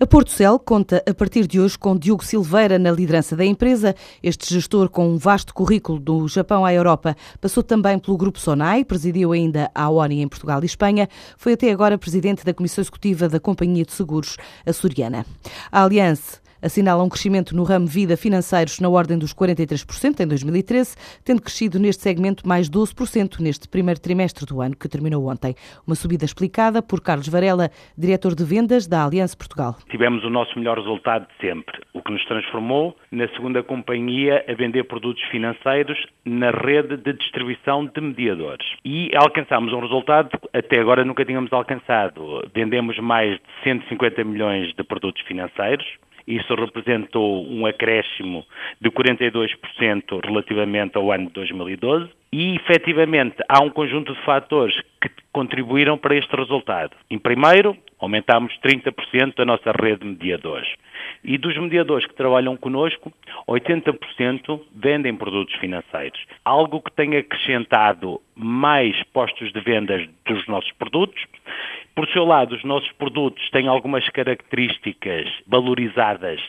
A Portocel conta a partir de hoje com Diogo Silveira na liderança da empresa. Este gestor com um vasto currículo do Japão à Europa passou também pelo Grupo Sonai, presidiu ainda a ONI em Portugal e Espanha, foi até agora presidente da Comissão Executiva da Companhia de Seguros Açoriana. A Aliança assinala um crescimento no ramo vida financeiros na ordem dos 43% em 2013, tendo crescido neste segmento mais 12% neste primeiro trimestre do ano que terminou ontem. Uma subida explicada por Carlos Varela, diretor de vendas da Aliança Portugal. Tivemos o nosso melhor resultado de sempre, o que nos transformou na segunda companhia a vender produtos financeiros na rede de distribuição de mediadores. E alcançámos um resultado que até agora nunca tínhamos alcançado. Vendemos mais de 150 milhões de produtos financeiros, isso representou um acréscimo de 42% relativamente ao ano de 2012 e, efetivamente, há um conjunto de fatores que contribuíram para este resultado. Em primeiro, aumentámos 30% da nossa rede de mediadores. E dos mediadores que trabalham connosco, 80% vendem produtos financeiros. Algo que tem acrescentado mais postos de vendas dos nossos produtos por seu lado, os nossos produtos têm algumas características valorizadas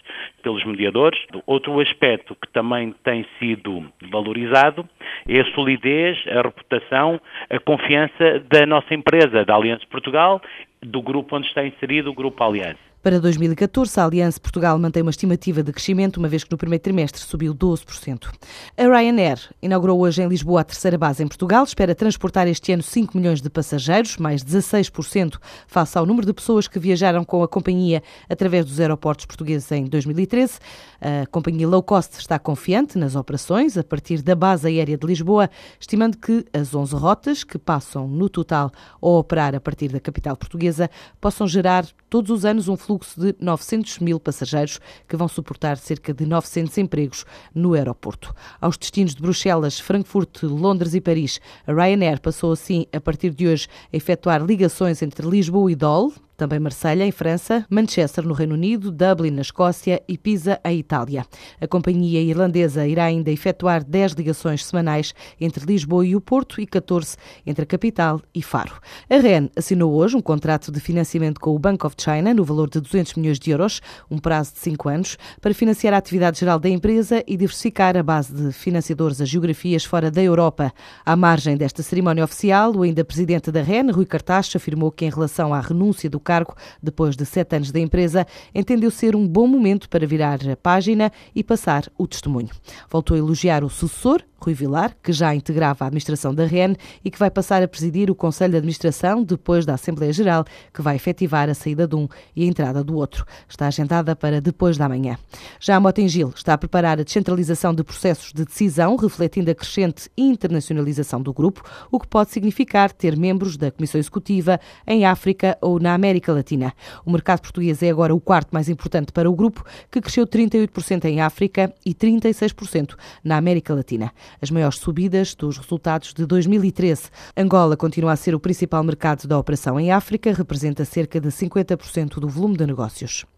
pelos mediadores. Outro aspecto que também tem sido valorizado é a solidez, a reputação, a confiança da nossa empresa, da Aliança Portugal, do grupo onde está inserido o Grupo Aliança. Para 2014, a Aliança Portugal mantém uma estimativa de crescimento, uma vez que no primeiro trimestre subiu 12%. A Ryanair inaugurou hoje em Lisboa a terceira base em Portugal, espera transportar este ano 5 milhões de passageiros, mais 16% face ao número de pessoas que viajaram com a companhia através dos aeroportos portugueses em 2013. A companhia low cost está confiante nas operações a partir da base aérea de Lisboa, estimando que as 11 rotas que passam no total a operar a partir da capital portuguesa possam gerar todos os anos um fluxo de 900 mil passageiros que vão suportar cerca de 900 empregos no aeroporto. Aos destinos de Bruxelas, Frankfurt, Londres e Paris, a Ryanair passou assim, a partir de hoje, a efetuar ligações entre Lisboa e Dole, também Marselha, em França, Manchester, no Reino Unido, Dublin, na Escócia e Pisa, em Itália. A companhia irlandesa irá ainda efetuar 10 ligações semanais entre Lisboa e o Porto e 14 entre a capital e Faro. A REN assinou hoje um contrato de financiamento com o Bank of China no valor de 200 milhões de euros, um prazo de 5 anos, para financiar a atividade geral da empresa e diversificar a base de financiadores a geografias fora da Europa. À margem desta cerimónia oficial, o ainda presidente da REN, Rui Cartacho, afirmou que em relação à renúncia do cargo, depois de sete anos da empresa, entendeu ser um bom momento para virar a página e passar o testemunho. Voltou a elogiar o sucessor, Rui Vilar, que já integrava a administração da REN e que vai passar a presidir o Conselho de Administração depois da Assembleia Geral, que vai efetivar a saída de um e a entrada do outro. Está agendada para depois da manhã. Já a Motengil está a preparar a descentralização de processos de decisão, refletindo a crescente internacionalização do grupo, o que pode significar ter membros da Comissão Executiva em África ou na América Latina. O mercado português é agora o quarto mais importante para o grupo, que cresceu 38% em África e 36% na América Latina as maiores subidas dos resultados de 2013. Angola continua a ser o principal mercado da operação em África, representa cerca de 50% do volume de negócios.